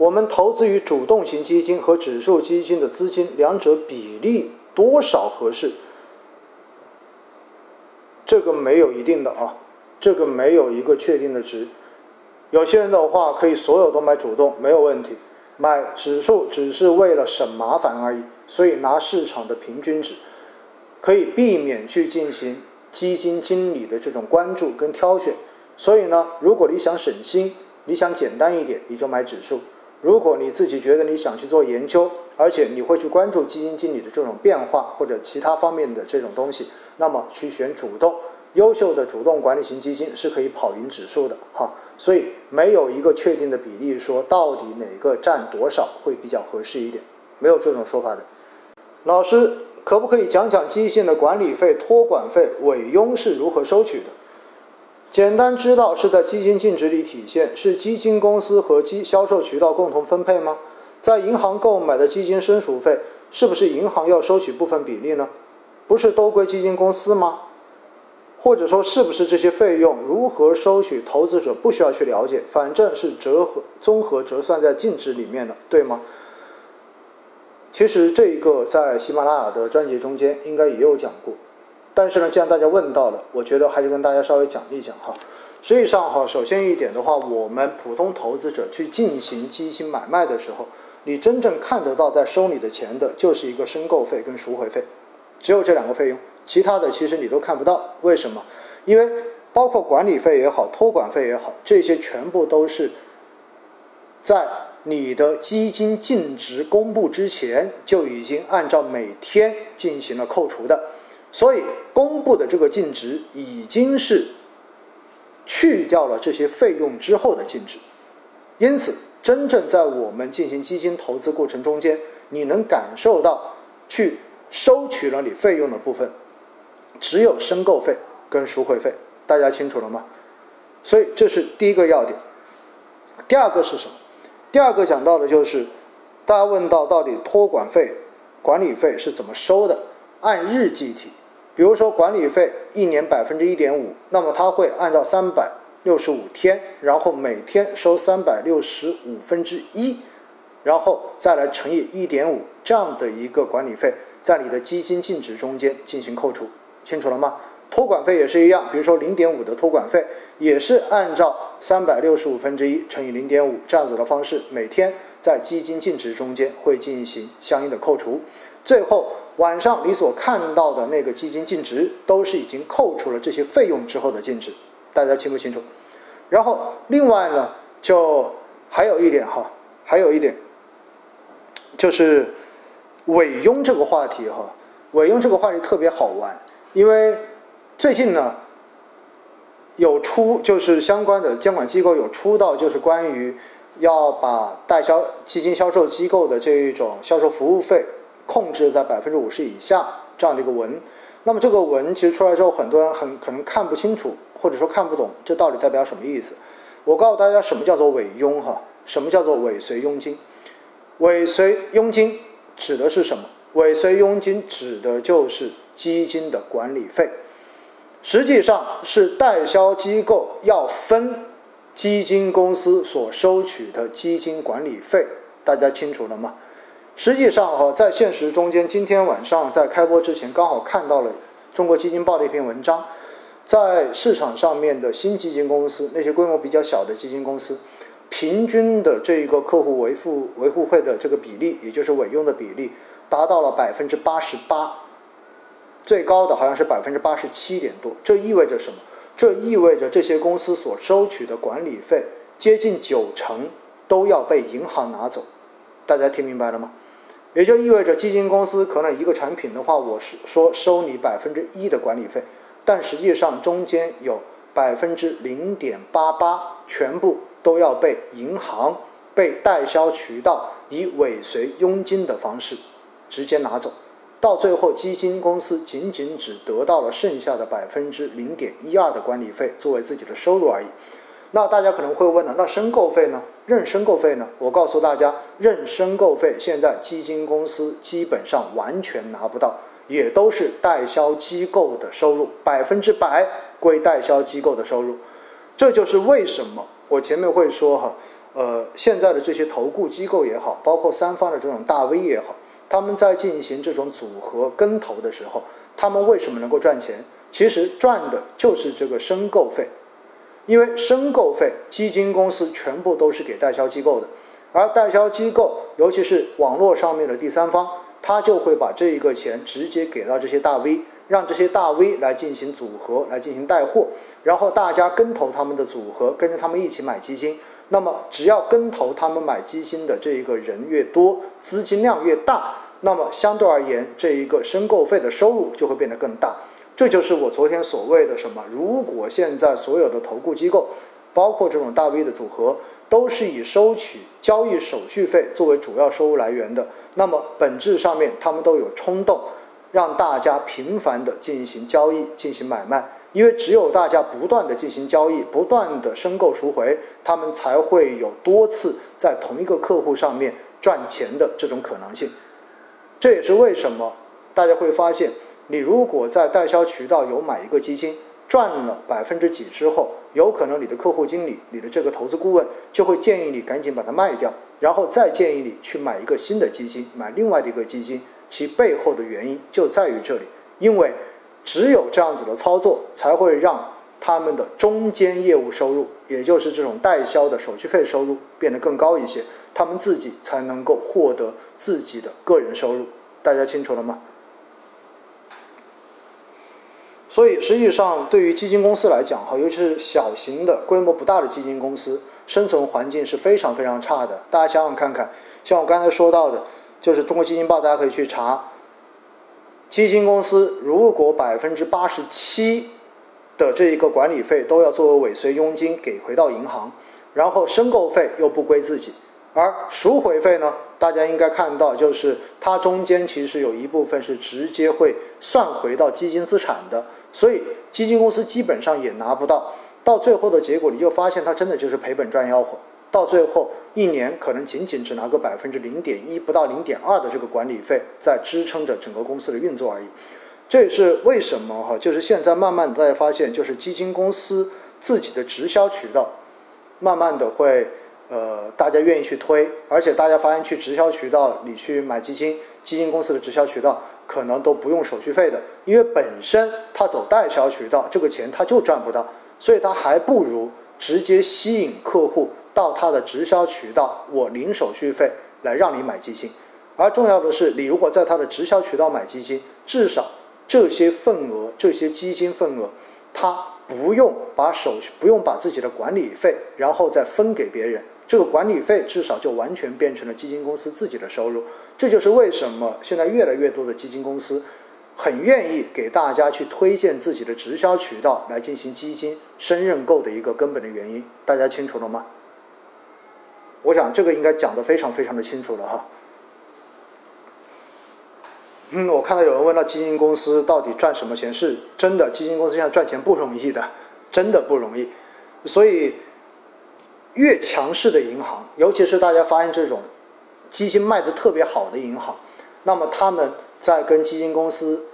我们投资于主动型基金和指数基金的资金，两者比例多少合适？这个没有一定的啊，这个没有一个确定的值。有些人的话可以所有都买主动，没有问题。买指数只是为了省麻烦而已，所以拿市场的平均值，可以避免去进行基金经理的这种关注跟挑选。所以呢，如果你想省心，你想简单一点，你就买指数。如果你自己觉得你想去做研究，而且你会去关注基金经理的这种变化或者其他方面的这种东西，那么去选主动，优秀的主动管理型基金是可以跑赢指数的哈。所以没有一个确定的比例说到底哪个占多少会比较合适一点，没有这种说法的。老师可不可以讲讲基金的管理费、托管费、委佣是如何收取的？简单知道是在基金净值里体现，是基金公司和基销售渠道共同分配吗？在银行购买的基金申赎费，是不是银行要收取部分比例呢？不是都归基金公司吗？或者说，是不是这些费用如何收取，投资者不需要去了解，反正是折合综合折算在净值里面的，对吗？其实这一个在喜马拉雅的专辑中间应该也有讲过，但是呢，既然大家问到了，我觉得还是跟大家稍微讲一讲哈。实际上哈，首先一点的话，我们普通投资者去进行基金买卖的时候，你真正看得到在收你的钱的，就是一个申购费跟赎回费，只有这两个费用。其他的其实你都看不到，为什么？因为包括管理费也好，托管费也好，这些全部都是在你的基金净值公布之前就已经按照每天进行了扣除的，所以公布的这个净值已经是去掉了这些费用之后的净值。因此，真正在我们进行基金投资过程中间，你能感受到去收取了你费用的部分。只有申购费跟赎回费，大家清楚了吗？所以这是第一个要点。第二个是什么？第二个讲到的就是，大家问到到底托管费、管理费是怎么收的？按日计提。比如说管理费一年百分之一点五，那么它会按照三百六十五天，然后每天收三百六十五分之一，然后再来乘以一点五这样的一个管理费，在你的基金净值中间进行扣除。清楚了吗？托管费也是一样，比如说零点五的托管费，也是按照三百六十五分之一乘以零点五这样子的方式，每天在基金净值中间会进行相应的扣除。最后晚上你所看到的那个基金净值，都是已经扣除了这些费用之后的净值，大家清不清楚？然后另外呢，就还有一点哈，还有一点，就是委佣这个话题哈，委佣这个话题特别好玩。因为最近呢，有出就是相关的监管机构有出到就是关于要把代销基金销售机构的这一种销售服务费控制在百分之五十以下这样的一个文。那么这个文其实出来之后，很多人很可能看不清楚，或者说看不懂这到底代表什么意思。我告诉大家，什么叫做委佣哈？什么叫做尾随佣金？尾随佣金指的是什么？尾随佣金指的就是基金的管理费，实际上是代销机构要分基金公司所收取的基金管理费，大家清楚了吗？实际上哈，在现实中间，今天晚上在开播之前刚好看到了中国基金报的一篇文章，在市场上面的新基金公司，那些规模比较小的基金公司，平均的这一个客户维护维护费的这个比例，也就是委佣的比例。达到了百分之八十八，最高的好像是百分之八十七点多。这意味着什么？这意味着这些公司所收取的管理费接近九成都要被银行拿走。大家听明白了吗？也就意味着基金公司可能一个产品的话，我是说收你百分之一的管理费，但实际上中间有百分之零点八八全部都要被银行、被代销渠道以尾随佣金的方式。直接拿走，到最后基金公司仅仅只得到了剩下的百分之零点一二的管理费作为自己的收入而已。那大家可能会问了，那申购费呢？认申购费呢？我告诉大家，认申购费现在基金公司基本上完全拿不到，也都是代销机构的收入，百分之百归代销机构的收入。这就是为什么我前面会说哈，呃，现在的这些投顾机构也好，包括三方的这种大 V 也好，他们在进行这种组合跟投的时候，他们为什么能够赚钱？其实赚的就是这个申购费，因为申购费基金公司全部都是给代销机构的，而代销机构，尤其是网络上面的第三方，他就会把这一个钱直接给到这些大 V。让这些大 V 来进行组合，来进行带货，然后大家跟投他们的组合，跟着他们一起买基金。那么，只要跟投他们买基金的这一个人越多，资金量越大，那么相对而言，这一个申购费的收入就会变得更大。这就是我昨天所谓的什么？如果现在所有的投顾机构，包括这种大 V 的组合，都是以收取交易手续费作为主要收入来源的，那么本质上面他们都有冲动。让大家频繁的进行交易、进行买卖，因为只有大家不断的进行交易、不断的申购赎回，他们才会有多次在同一个客户上面赚钱的这种可能性。这也是为什么大家会发现，你如果在代销渠道有买一个基金，赚了百分之几之后，有可能你的客户经理、你的这个投资顾问就会建议你赶紧把它卖掉，然后再建议你去买一个新的基金，买另外的一个基金。其背后的原因就在于这里，因为只有这样子的操作，才会让他们的中间业务收入，也就是这种代销的手续费收入变得更高一些，他们自己才能够获得自己的个人收入。大家清楚了吗？所以实际上，对于基金公司来讲，哈，尤其是小型的、规模不大的基金公司，生存环境是非常非常差的。大家想想看看，像我刚才说到的。就是中国基金报，大家可以去查。基金公司如果百分之八十七的这一个管理费都要作为尾随佣金给回到银行，然后申购费又不归自己，而赎回费呢，大家应该看到，就是它中间其实有一部分是直接会算回到基金资产的，所以基金公司基本上也拿不到。到最后的结果，你就发现它真的就是赔本赚吆喝。到最后一年可能仅仅只拿个百分之零点一不到零点二的这个管理费，在支撑着整个公司的运作而已。这也是为什么哈，就是现在慢慢的大家发现，就是基金公司自己的直销渠道，慢慢的会呃大家愿意去推，而且大家发现去直销渠道里去买基金，基金公司的直销渠道可能都不用手续费的，因为本身他走代销渠道，这个钱他就赚不到，所以他还不如直接吸引客户。到他的直销渠道，我零手续费来让你买基金，而重要的是，你如果在他的直销渠道买基金，至少这些份额、这些基金份额，他不用把手续不用把自己的管理费，然后再分给别人，这个管理费至少就完全变成了基金公司自己的收入。这就是为什么现在越来越多的基金公司很愿意给大家去推荐自己的直销渠道来进行基金深认购的一个根本的原因。大家清楚了吗？我想这个应该讲得非常非常的清楚了哈。嗯，我看到有人问到基金公司到底赚什么钱？是真的，基金公司现在赚钱不容易的，真的不容易。所以，越强势的银行，尤其是大家发现这种基金卖的特别好的银行，那么他们在跟基金公司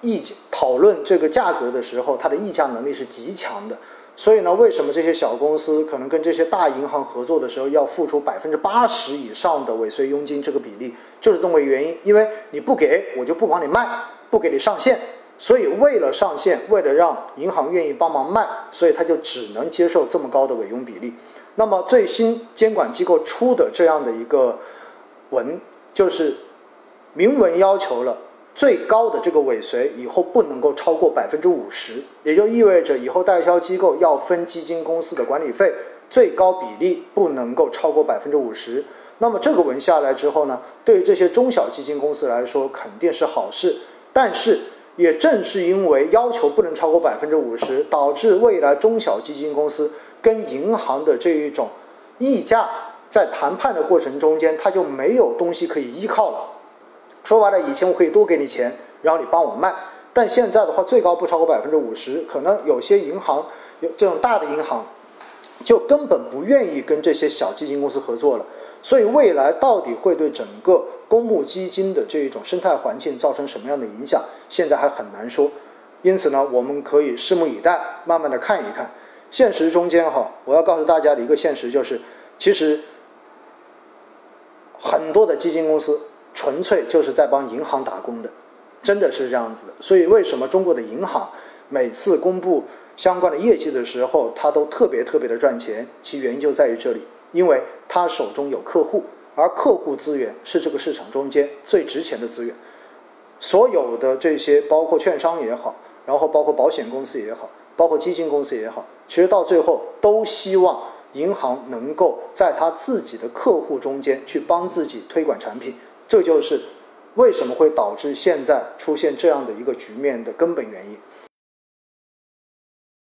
议讨论这个价格的时候，它的议价能力是极强的。所以呢，为什么这些小公司可能跟这些大银行合作的时候要付出百分之八十以上的尾随佣金？这个比例就是这么个原因。因为你不给我就不帮你卖，不给你上线。所以为了上线，为了让银行愿意帮忙卖，所以他就只能接受这么高的尾佣比例。那么最新监管机构出的这样的一个文，就是明文要求了。最高的这个尾随以后不能够超过百分之五十，也就意味着以后代销机构要分基金公司的管理费，最高比例不能够超过百分之五十。那么这个文下来之后呢，对于这些中小基金公司来说肯定是好事。但是也正是因为要求不能超过百分之五十，导致未来中小基金公司跟银行的这一种溢价在谈判的过程中间，它就没有东西可以依靠了。说白了，以前我可以多给你钱，然后你帮我卖，但现在的话，最高不超过百分之五十。可能有些银行，有这种大的银行，就根本不愿意跟这些小基金公司合作了。所以未来到底会对整个公募基金的这一种生态环境造成什么样的影响，现在还很难说。因此呢，我们可以拭目以待，慢慢的看一看。现实中间哈，我要告诉大家的一个现实就是，其实很多的基金公司纯粹就是在帮银行打工的，真的是这样子的。所以为什么中国的银行每次公布相关的业绩的时候，它都特别特别的赚钱？其原因就在于这里，因为它手中有客户，而客户资源是这个市场中间最值钱的资源。所有的这些，包括券商也好，然后包括保险公司也好，包括基金公司也好，其实到最后都希望银行能够在他自己的客户中间去帮自己推广产品，这就是为什么会导致现在出现这样的一个局面的根本原因。